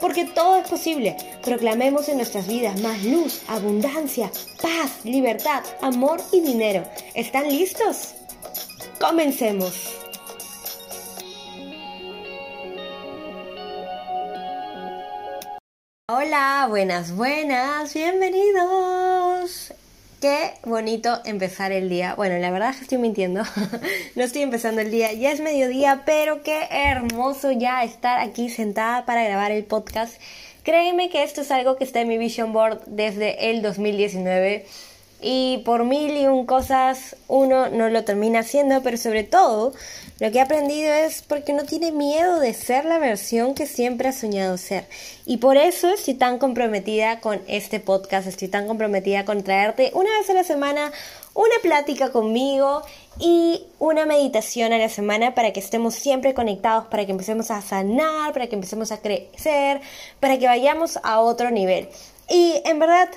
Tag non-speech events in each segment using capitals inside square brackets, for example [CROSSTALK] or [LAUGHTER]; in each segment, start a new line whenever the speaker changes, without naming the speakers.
Porque todo es posible. Proclamemos en nuestras vidas más luz, abundancia, paz, libertad, amor y dinero. ¿Están listos? Comencemos. Hola, buenas, buenas, bienvenidos. Qué bonito empezar el día. Bueno, la verdad es que estoy mintiendo. [LAUGHS] no estoy empezando el día, ya es mediodía, pero qué hermoso ya estar aquí sentada para grabar el podcast. Créeme que esto es algo que está en mi vision board desde el 2019 y por mil y un cosas uno no lo termina haciendo, pero sobre todo lo que he aprendido es porque no tiene miedo de ser la versión que siempre ha soñado ser. Y por eso estoy tan comprometida con este podcast, estoy tan comprometida con traerte una vez a la semana una plática conmigo y una meditación a la semana para que estemos siempre conectados, para que empecemos a sanar, para que empecemos a crecer, para que vayamos a otro nivel. Y en verdad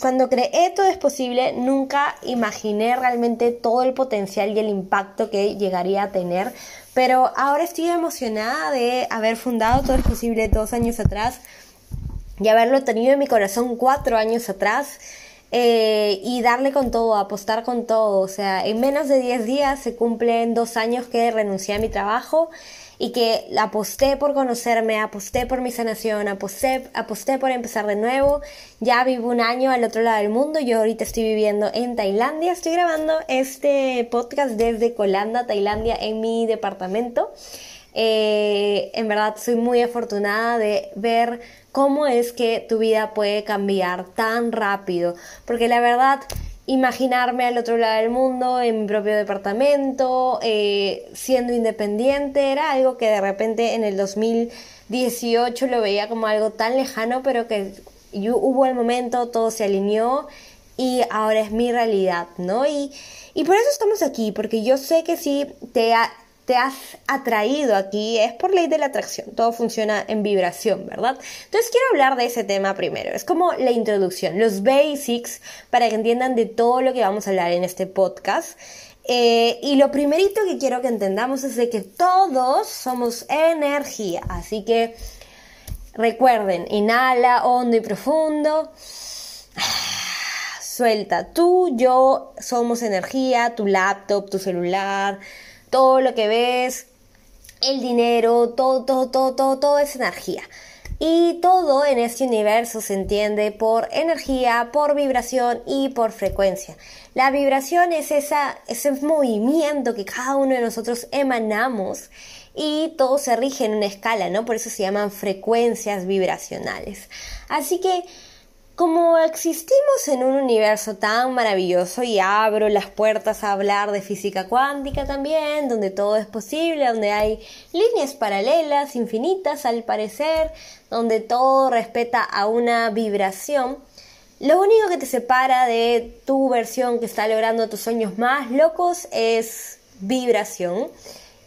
cuando creé Todo es posible, nunca imaginé realmente todo el potencial y el impacto que llegaría a tener, pero ahora estoy emocionada de haber fundado Todo es posible dos años atrás y haberlo tenido en mi corazón cuatro años atrás. Eh, y darle con todo, apostar con todo. O sea, en menos de 10 días se cumplen dos años que renuncié a mi trabajo y que aposté por conocerme, aposté por mi sanación, aposté, aposté por empezar de nuevo. Ya vivo un año al otro lado del mundo, yo ahorita estoy viviendo en Tailandia, estoy grabando este podcast desde Colanda, Tailandia, en mi departamento. Eh, en verdad soy muy afortunada de ver cómo es que tu vida puede cambiar tan rápido, porque la verdad imaginarme al otro lado del mundo, en mi propio departamento, eh, siendo independiente, era algo que de repente en el 2018 lo veía como algo tan lejano, pero que hubo el momento, todo se alineó y ahora es mi realidad, ¿no? Y, y por eso estamos aquí, porque yo sé que si te ha, te has atraído aquí es por ley de la atracción. Todo funciona en vibración, ¿verdad? Entonces quiero hablar de ese tema primero. Es como la introducción, los basics para que entiendan de todo lo que vamos a hablar en este podcast. Eh, y lo primerito que quiero que entendamos es de que todos somos energía. Así que recuerden, inhala hondo y profundo. Suelta, tú, yo somos energía, tu laptop, tu celular, todo lo que ves, el dinero, todo, todo, todo, todo, todo es energía. Y todo en este universo se entiende por energía, por vibración y por frecuencia. La vibración es esa, ese movimiento que cada uno de nosotros emanamos y todo se rige en una escala, ¿no? Por eso se llaman frecuencias vibracionales. Así que como existimos en un universo tan maravilloso y abro las puertas a hablar de física cuántica también, donde todo es posible, donde hay líneas paralelas infinitas al parecer, donde todo respeta a una vibración, lo único que te separa de tu versión que está logrando tus sueños más locos es vibración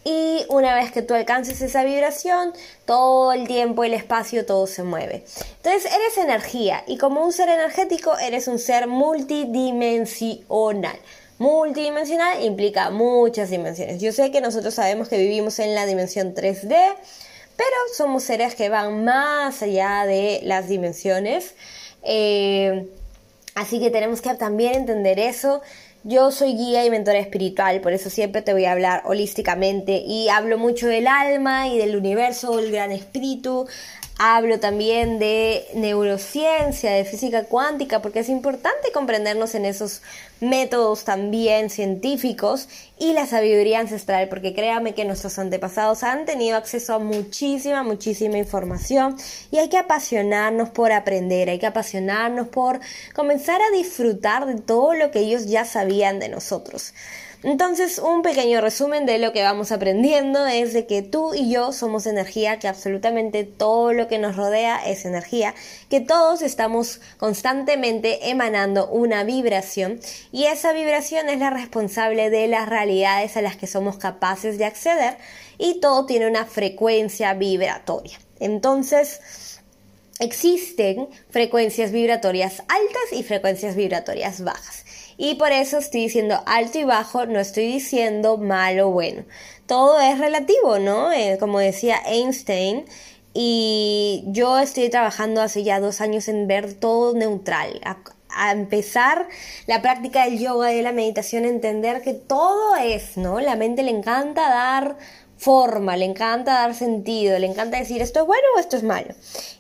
y una vez que tú alcances esa vibración, todo el tiempo, el espacio, todo se mueve. Entonces eres energía y como un ser energético eres un ser multidimensional. Multidimensional implica muchas dimensiones. Yo sé que nosotros sabemos que vivimos en la dimensión 3D, pero somos seres que van más allá de las dimensiones. Eh, así que tenemos que también entender eso yo soy guía y mentora espiritual, por eso siempre te voy a hablar holísticamente y hablo mucho del alma y del universo, el gran espíritu. Hablo también de neurociencia, de física cuántica, porque es importante comprendernos en esos métodos también científicos y la sabiduría ancestral, porque créame que nuestros antepasados han tenido acceso a muchísima, muchísima información y hay que apasionarnos por aprender, hay que apasionarnos por comenzar a disfrutar de todo lo que ellos ya sabían de nosotros. Entonces, un pequeño resumen de lo que vamos aprendiendo es de que tú y yo somos energía, que absolutamente todo lo que nos rodea es energía, que todos estamos constantemente emanando una vibración y esa vibración es la responsable de las realidades a las que somos capaces de acceder y todo tiene una frecuencia vibratoria. Entonces, existen frecuencias vibratorias altas y frecuencias vibratorias bajas. Y por eso estoy diciendo alto y bajo, no estoy diciendo malo o bueno. Todo es relativo, ¿no? Eh, como decía Einstein, y yo estoy trabajando hace ya dos años en ver todo neutral. A, empezar la práctica del yoga y de la meditación, entender que todo es, ¿no? La mente le encanta dar forma, le encanta dar sentido, le encanta decir esto es bueno o esto es malo.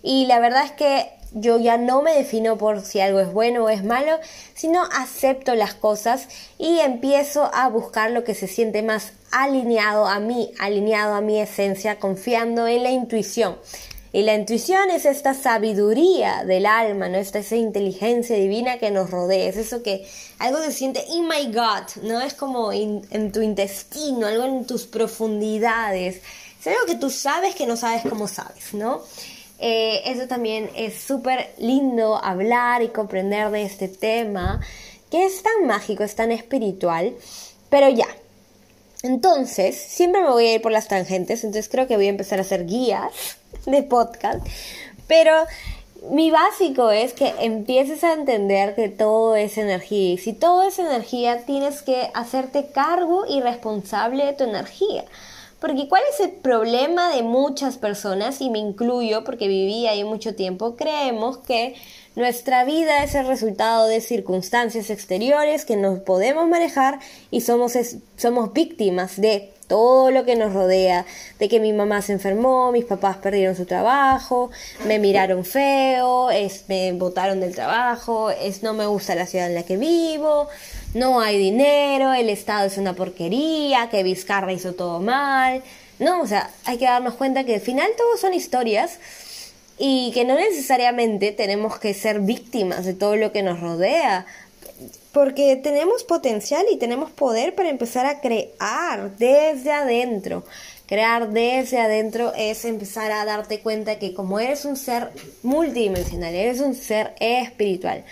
Y la verdad es que yo ya no me defino por si algo es bueno o es malo, sino acepto las cosas y empiezo a buscar lo que se siente más alineado a mí, alineado a mi esencia, confiando en la intuición. Y la intuición es esta sabiduría del alma, ¿no? Esta esa inteligencia divina que nos rodea. Es eso que algo se siente in my gut, ¿no? Es como en tu intestino, algo en tus profundidades. Es algo que tú sabes que no sabes cómo sabes, ¿no? Eh, eso también es súper lindo hablar y comprender de este tema, que es tan mágico, es tan espiritual, pero ya. Entonces, siempre me voy a ir por las tangentes, entonces creo que voy a empezar a hacer guías de podcast, pero mi básico es que empieces a entender que todo es energía y si todo es energía tienes que hacerte cargo y responsable de tu energía. Porque ¿cuál es el problema de muchas personas, y me incluyo porque viví ahí mucho tiempo, creemos que nuestra vida es el resultado de circunstancias exteriores que nos podemos manejar y somos, somos víctimas de todo lo que nos rodea, de que mi mamá se enfermó, mis papás perdieron su trabajo, me miraron feo, es, me botaron del trabajo, es, no me gusta la ciudad en la que vivo, no hay dinero, el Estado es una porquería, que Vizcarra hizo todo mal. No, o sea, hay que darnos cuenta que al final todo son historias y que no necesariamente tenemos que ser víctimas de todo lo que nos rodea, porque tenemos potencial y tenemos poder para empezar a crear desde adentro. Crear desde adentro es empezar a darte cuenta que como eres un ser multidimensional, eres un ser espiritual,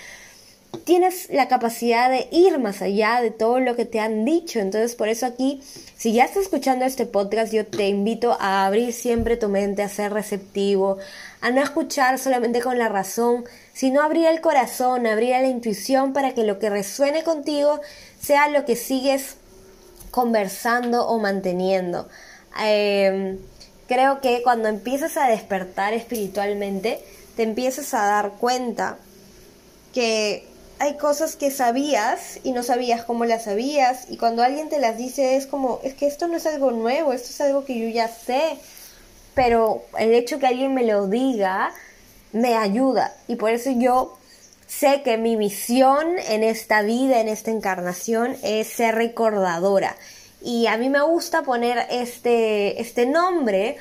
tienes la capacidad de ir más allá de todo lo que te han dicho. Entonces, por eso aquí, si ya estás escuchando este podcast, yo te invito a abrir siempre tu mente, a ser receptivo, a no escuchar solamente con la razón, sino abrir el corazón, abrir la intuición para que lo que resuene contigo sea lo que sigues conversando o manteniendo. Em, creo que cuando empiezas a despertar espiritualmente, te empiezas a dar cuenta que hay cosas que sabías y no sabías cómo las sabías y cuando alguien te las dice es como, es que esto no es algo nuevo, esto es algo que yo ya sé, pero el hecho que alguien me lo diga me ayuda y por eso yo sé que mi misión en esta vida, en esta encarnación es ser recordadora y a mí me gusta poner este, este nombre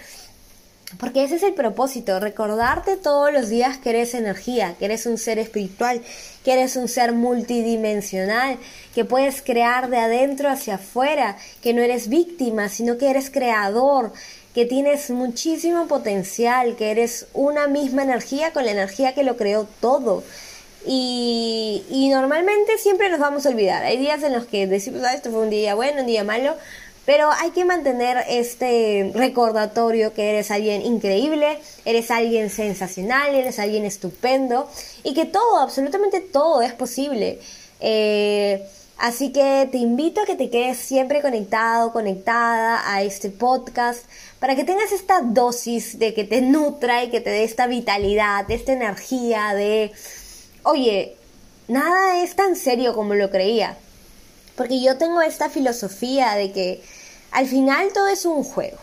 porque ese es el propósito, recordarte todos los días que eres energía, que eres un ser espiritual, que eres un ser multidimensional, que puedes crear de adentro hacia afuera, que no eres víctima, sino que eres creador, que tienes muchísimo potencial, que eres una misma energía con la energía que lo creó todo. Y, normalmente siempre nos vamos a olvidar. Hay días en los que decimos, ah, esto fue un día bueno, un día malo, pero hay que mantener este recordatorio que eres alguien increíble, eres alguien sensacional, eres alguien estupendo y que todo, absolutamente todo es posible. Eh, así que te invito a que te quedes siempre conectado, conectada a este podcast para que tengas esta dosis de que te nutra y que te dé esta vitalidad, esta energía de, oye, nada es tan serio como lo creía. Porque yo tengo esta filosofía de que al final todo es un juego.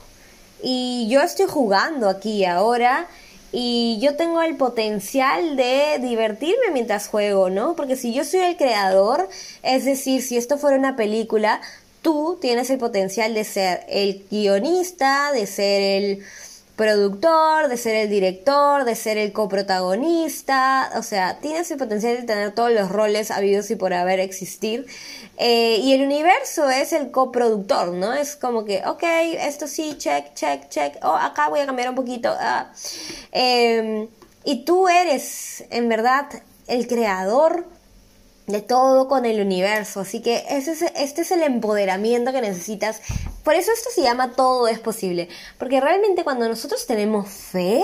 Y yo estoy jugando aquí ahora y yo tengo el potencial de divertirme mientras juego, ¿no? Porque si yo soy el creador, es decir, si esto fuera una película, tú tienes el potencial de ser el guionista, de ser el productor, de ser el director, de ser el coprotagonista, o sea, tienes el potencial de tener todos los roles habidos y por haber existir. Eh, y el universo es el coproductor, ¿no? Es como que, ok, esto sí, check, check, check, oh, acá voy a cambiar un poquito. Ah. Em, y tú eres, en verdad, el creador de todo con el universo. Así que ese es, este es el empoderamiento que necesitas. Por eso esto se llama todo es posible. Porque realmente cuando nosotros tenemos fe,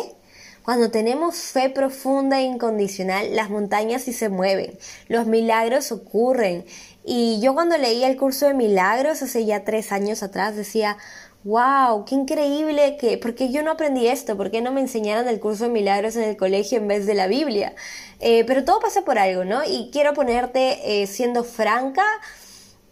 cuando tenemos fe profunda e incondicional, las montañas sí se mueven, los milagros ocurren. Y yo cuando leí el curso de milagros hace ya tres años atrás decía, wow, qué increíble que, porque yo no aprendí esto, ¿por qué no me enseñaron el curso de milagros en el colegio en vez de la Biblia? Eh, pero todo pasa por algo, ¿no? Y quiero ponerte eh, siendo franca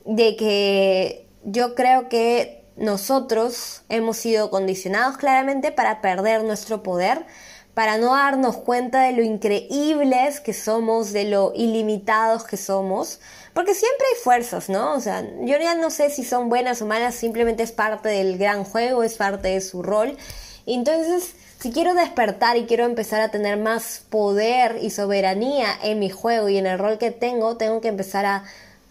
de que yo creo que nosotros hemos sido condicionados claramente para perder nuestro poder, para no darnos cuenta de lo increíbles que somos, de lo ilimitados que somos, porque siempre hay fuerzas, ¿no? O sea, yo ya no sé si son buenas o malas, simplemente es parte del gran juego, es parte de su rol. entonces, si quiero despertar y quiero empezar a tener más poder y soberanía en mi juego y en el rol que tengo, tengo que empezar a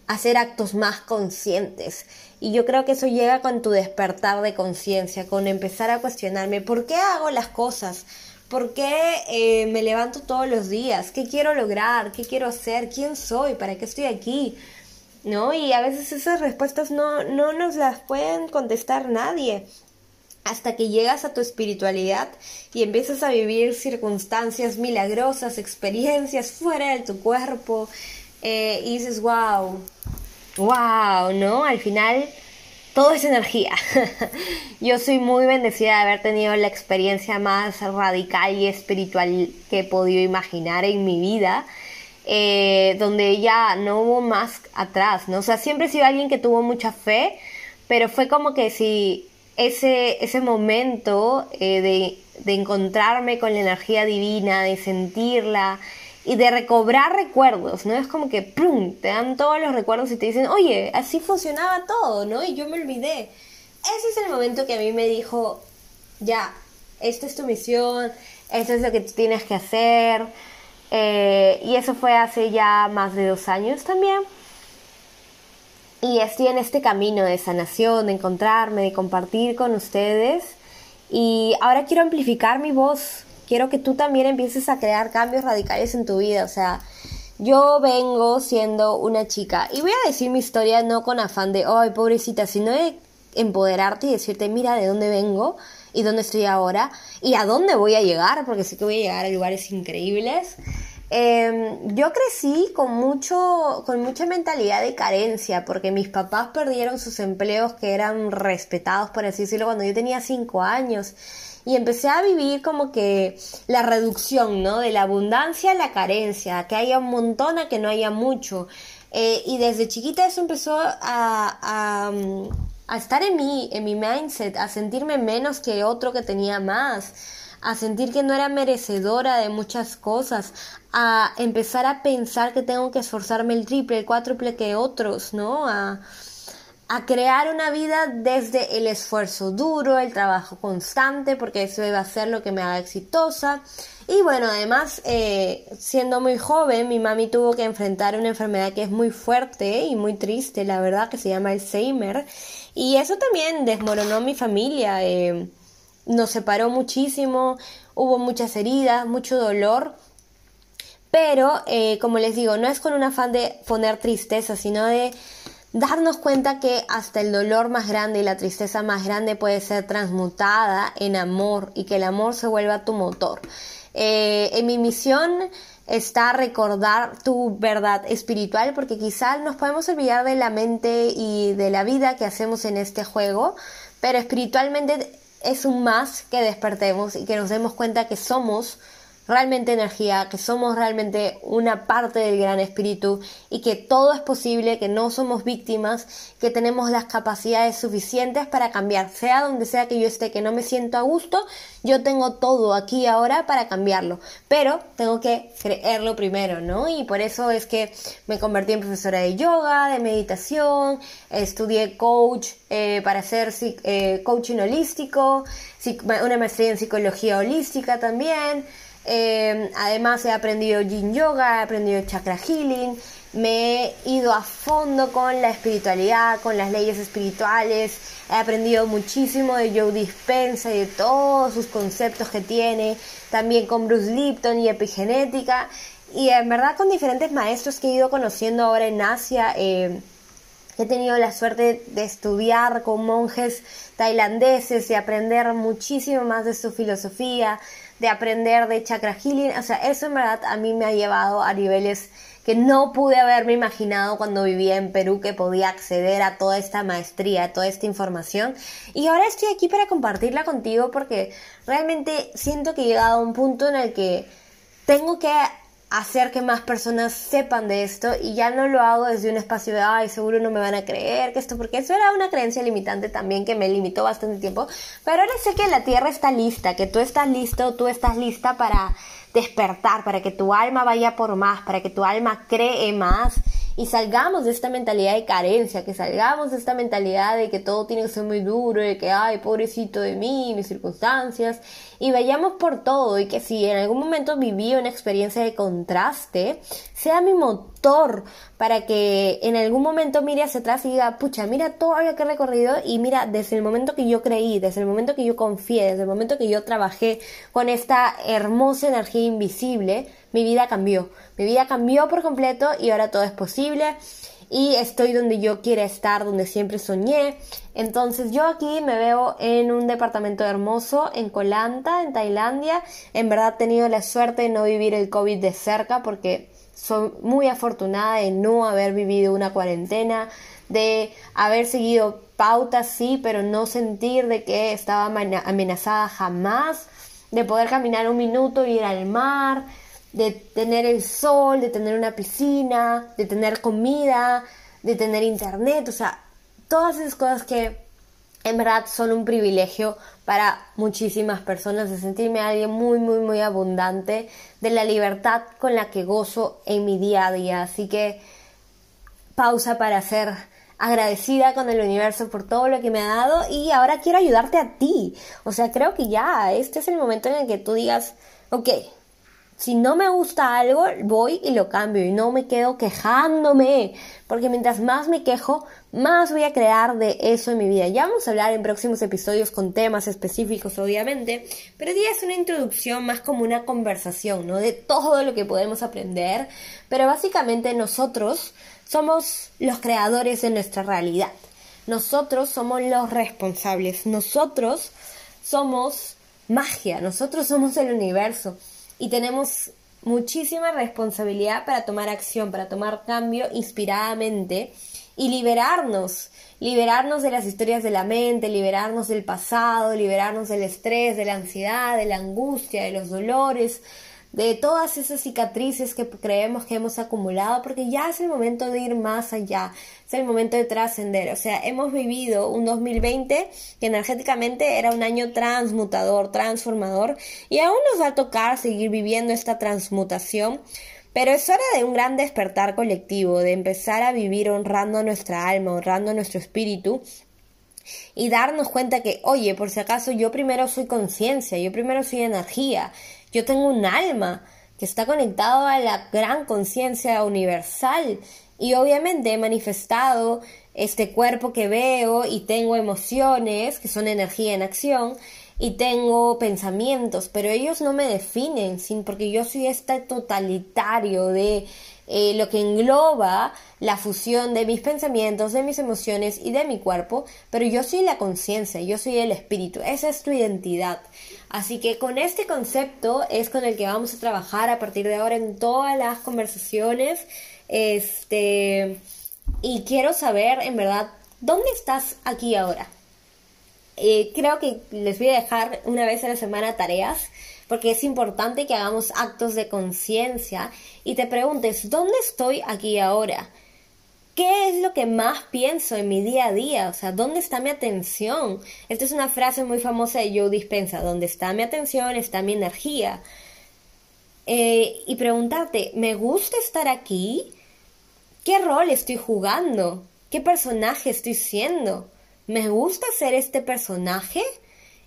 hacer actos más conscientes. Y yo creo que eso llega con tu despertar de conciencia, con empezar a cuestionarme por qué hago las cosas, por qué eh, me levanto todos los días, qué quiero lograr, qué quiero hacer, quién soy, para qué estoy aquí. ¿No? Y a veces esas respuestas no, no nos las pueden contestar nadie. Hasta que llegas a tu espiritualidad y empiezas a vivir circunstancias milagrosas, experiencias fuera de tu cuerpo, eh, y dices, wow, wow, ¿no? Al final todo es energía. [LAUGHS] Yo soy muy bendecida de haber tenido la experiencia más radical y espiritual que he podido imaginar en mi vida. Eh, donde ya no hubo más atrás, ¿no? O sea, siempre he sido alguien que tuvo mucha fe, pero fue como que si ese, ese momento eh, de, de, encontrarme con la energía divina, de sentirla y de recobrar recuerdos, ¿no? Es como que ¡pum! te dan todos los recuerdos y te dicen, oye, así funcionaba todo, ¿no? Y yo me olvidé. Ese es el momento que a mí me dijo, ya, esta es tu misión, esto es lo que tienes que hacer. Eh, y eso fue hace ya más de dos años también. Y estoy en este camino de sanación, de encontrarme, de compartir con ustedes. Y ahora quiero amplificar mi voz. Quiero que tú también empieces a crear cambios radicales en tu vida. O sea, yo vengo siendo una chica. Y voy a decir mi historia no con afán de, ay, pobrecita, sino de empoderarte y decirte, mira de dónde vengo y dónde estoy ahora y a dónde voy a llegar, porque sé que voy a llegar a lugares increíbles. Em, yo crecí con, mucho, con mucha mentalidad de carencia, porque mis papás perdieron sus empleos que eran respetados, por así decirlo, cuando yo tenía cinco años. Y empecé a vivir como que la reducción, ¿no? De la abundancia a la carencia, que haya un montón a que no haya mucho. Eh, y desde chiquita eso empezó a, a, a estar en mí, en mi mindset, a sentirme menos que otro que tenía más a sentir que no era merecedora de muchas cosas, a empezar a pensar que tengo que esforzarme el triple, el cuádruple que otros, ¿no? A, a crear una vida desde el esfuerzo duro, el trabajo constante, porque eso va a ser lo que me haga exitosa. Y bueno, además, eh, siendo muy joven, mi mami tuvo que enfrentar una enfermedad que es muy fuerte y muy triste, la verdad, que se llama Alzheimer. Y eso también desmoronó mi familia. Eh, nos separó muchísimo, hubo muchas heridas, mucho dolor, pero eh, como les digo, no es con un afán de poner tristeza, sino de darnos cuenta que hasta el dolor más grande y la tristeza más grande puede ser transmutada en amor y que el amor se vuelva tu motor. Eh, en mi misión está recordar tu verdad espiritual porque quizás nos podemos olvidar de la mente y de la vida que hacemos en este juego, pero espiritualmente es un más que despertemos y que nos demos cuenta que somos realmente energía, que somos realmente una parte del gran espíritu y que todo es posible, que no somos víctimas, que tenemos las capacidades suficientes para cambiar, sea donde sea que yo esté, que no me siento a gusto, yo tengo todo aquí ahora para cambiarlo, pero tengo que creerlo primero, ¿no? Y por eso es que me convertí en profesora de yoga, de meditación, estudié coach eh, para hacer eh, coaching holístico, una maestría en psicología holística también. Eh, además he aprendido yin yoga, he aprendido chakra healing, me he ido a fondo con la espiritualidad, con las leyes espirituales, he aprendido muchísimo de Joe Dispensa y de todos sus conceptos que tiene, también con Bruce Lipton y epigenética, y en verdad con diferentes maestros que he ido conociendo ahora en Asia. Eh, he tenido la suerte de estudiar con monjes tailandeses y aprender muchísimo más de su filosofía, de aprender de chakra healing. O sea, eso en verdad a mí me ha llevado a niveles que no pude haberme imaginado cuando vivía en Perú que podía acceder a toda esta maestría, a toda esta información. Y ahora estoy aquí para compartirla contigo porque realmente siento que he llegado a un punto en el que tengo que hacer que más personas sepan de esto y ya no lo hago desde un espacio de, ay, seguro no me van a creer que esto, porque eso era una creencia limitante también que me limitó bastante tiempo, pero ahora sé que la tierra está lista, que tú estás listo, tú estás lista para despertar, para que tu alma vaya por más, para que tu alma cree más y salgamos de esta mentalidad de carencia, que salgamos de esta mentalidad de que todo tiene que ser muy duro, de que, ay, pobrecito de mí, mis circunstancias, y vayamos por todo y que si en algún momento viví una experiencia de contraste, sea mi motor para que en algún momento mire hacia atrás y diga, pucha, mira todo lo que he recorrido y mira, desde el momento que yo creí, desde el momento que yo confié, desde el momento que yo trabajé con esta hermosa energía invisible, mi vida cambió. Mi vida cambió por completo y ahora todo es posible y estoy donde yo quiera estar, donde siempre soñé. Entonces yo aquí me veo en un departamento hermoso en Kolanta, en Tailandia. En verdad he tenido la suerte de no vivir el COVID de cerca porque soy muy afortunada de no haber vivido una cuarentena, de haber seguido pautas sí, pero no sentir de que estaba amenazada jamás, de poder caminar un minuto y ir al mar, de tener el sol, de tener una piscina, de tener comida, de tener internet, o sea, todas esas cosas que en verdad son un privilegio para muchísimas personas, de sentirme alguien muy, muy, muy abundante, de la libertad con la que gozo en mi día a día. Así que pausa para ser agradecida con el universo por todo lo que me ha dado y ahora quiero ayudarte a ti. O sea, creo que ya, este es el momento en el que tú digas, ok, si no me gusta algo, voy y lo cambio y no me quedo quejándome, porque mientras más me quejo, más voy a crear de eso en mi vida. Ya vamos a hablar en próximos episodios con temas específicos, obviamente, pero día es una introducción más como una conversación, ¿no? De todo lo que podemos aprender, pero básicamente nosotros somos los creadores de nuestra realidad. Nosotros somos los responsables, nosotros somos magia, nosotros somos el universo y tenemos muchísima responsabilidad para tomar acción, para tomar cambio inspiradamente y liberarnos, liberarnos de las historias de la mente, liberarnos del pasado, liberarnos del estrés, de la ansiedad, de la angustia, de los dolores, de todas esas cicatrices que creemos que hemos acumulado, porque ya es el momento de ir más allá, es el momento de trascender. O sea, hemos vivido un 2020 que energéticamente era un año transmutador, transformador, y aún nos va a tocar seguir viviendo esta transmutación. Pero es hora de un gran despertar colectivo, de empezar a vivir honrando nuestra alma, honrando nuestro espíritu y darnos cuenta que, oye, por si acaso yo primero soy conciencia, yo primero soy energía, yo tengo un alma que está conectado a la gran conciencia universal y obviamente he manifestado este cuerpo que veo y tengo emociones que son energía en acción y tengo pensamientos, pero ellos no me definen, sin porque yo soy este totalitario de eh, lo que engloba la fusión de mis pensamientos, de mis emociones y de mi cuerpo, pero yo soy la conciencia, yo soy el espíritu, esa es tu identidad. Así que con este concepto es con el que vamos a trabajar a partir de ahora en todas las conversaciones. Este, y quiero saber, en verdad, ¿dónde estás aquí ahora? Eh, creo que les voy a dejar una vez a la semana tareas porque es importante que hagamos actos de conciencia y te preguntes, ¿dónde estoy aquí ahora? ¿Qué es lo que más pienso en mi día a día? O sea, ¿dónde está mi atención? Esta es una frase muy famosa de Joe Dispensa, ¿dónde está mi atención está mi energía. Eh, y preguntarte, ¿me gusta estar aquí? ¿Qué rol estoy jugando? ¿Qué personaje estoy siendo? ¿Me gusta ser este personaje?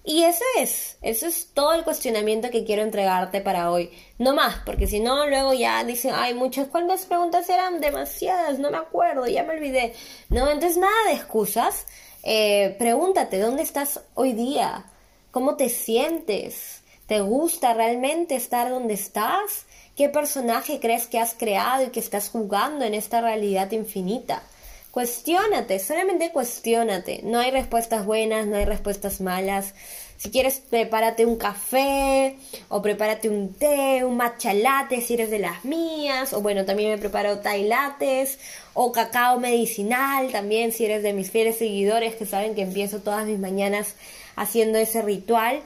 Y eso es, eso es todo el cuestionamiento que quiero entregarte para hoy. No más, porque si no, luego ya dicen, ay, muchas, ¿cuántas preguntas eran? Demasiadas, no me acuerdo, ya me olvidé. No, entonces nada de excusas. Eh, pregúntate, ¿dónde estás hoy día? ¿Cómo te sientes? ¿Te gusta realmente estar donde estás? ¿Qué personaje crees que has creado y que estás jugando en esta realidad infinita? Cuestiónate, solamente cuestiónate. No hay respuestas buenas, no hay respuestas malas. Si quieres, prepárate un café o prepárate un té, un matcha latte si eres de las mías. O bueno, también me preparo Thai lattes o cacao medicinal también si eres de mis fieles seguidores que saben que empiezo todas mis mañanas haciendo ese ritual.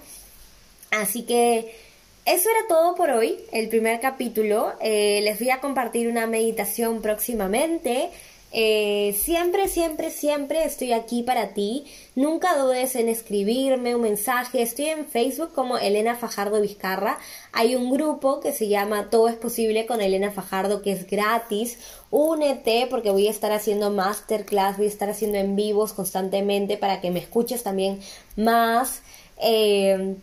Así que eso era todo por hoy, el primer capítulo. Eh, les voy a compartir una meditación próximamente. Eh, siempre, siempre, siempre estoy aquí para ti. Nunca dudes en escribirme un mensaje. Estoy en Facebook como Elena Fajardo Vizcarra. Hay un grupo que se llama Todo es posible con Elena Fajardo que es gratis. Únete porque voy a estar haciendo masterclass, voy a estar haciendo en vivos constantemente para que me escuches también más. Eh,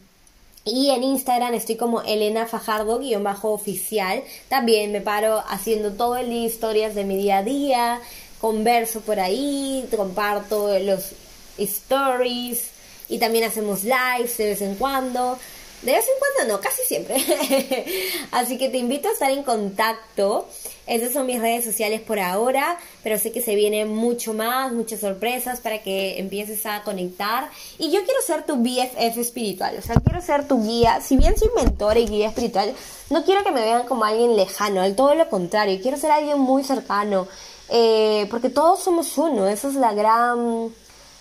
y en Instagram estoy como Elena Fajardo guion bajo oficial. También me paro haciendo todo el día historias de mi día a día, converso por ahí, comparto los stories y también hacemos lives de vez en cuando. De vez en cuando no, casi siempre. [LAUGHS] Así que te invito a estar en contacto. Esas son mis redes sociales por ahora, pero sé que se viene mucho más, muchas sorpresas para que empieces a conectar. Y yo quiero ser tu BFF espiritual, o sea, quiero ser tu guía. Si bien soy mentora y guía espiritual, no quiero que me vean como alguien lejano, al todo lo contrario, quiero ser alguien muy cercano, eh, porque todos somos uno, esa es la gran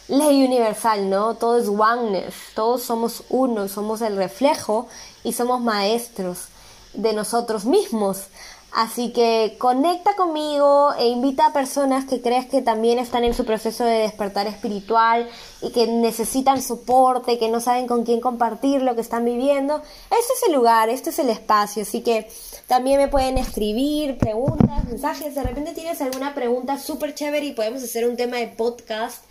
ley universal, ¿no? Todo es oneness, todos somos uno, somos el reflejo y somos maestros de nosotros mismos. Así que conecta conmigo e invita a personas que crees que también están en su proceso de despertar espiritual y que necesitan soporte, que no saben con quién compartir lo que están viviendo. Este es el lugar, este es el espacio. Así que también me pueden escribir preguntas, mensajes. De repente tienes alguna pregunta súper chévere y podemos hacer un tema de podcast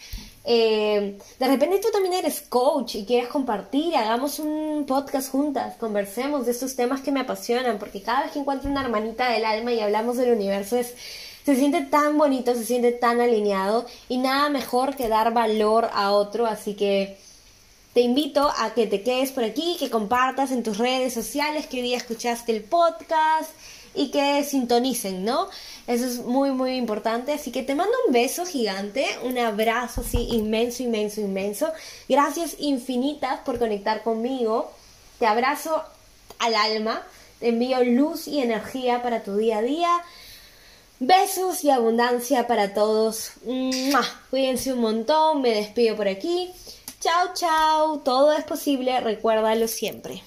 eh, de repente tú también eres coach y quieres compartir, hagamos un podcast juntas, conversemos de estos temas que me apasionan, porque cada vez que encuentro una hermanita del alma y hablamos del universo es, se siente tan bonito, se siente tan alineado y nada mejor que dar valor a otro, así que te invito a que te quedes por aquí, que compartas en tus redes sociales que hoy día escuchaste el podcast y que sintonicen, ¿no? Eso es muy, muy importante. Así que te mando un beso gigante, un abrazo así inmenso, inmenso, inmenso. Gracias infinitas por conectar conmigo. Te abrazo al alma. Te envío luz y energía para tu día a día. Besos y abundancia para todos. Cuídense un montón. Me despido por aquí. Chao, chao. Todo es posible. Recuérdalo siempre.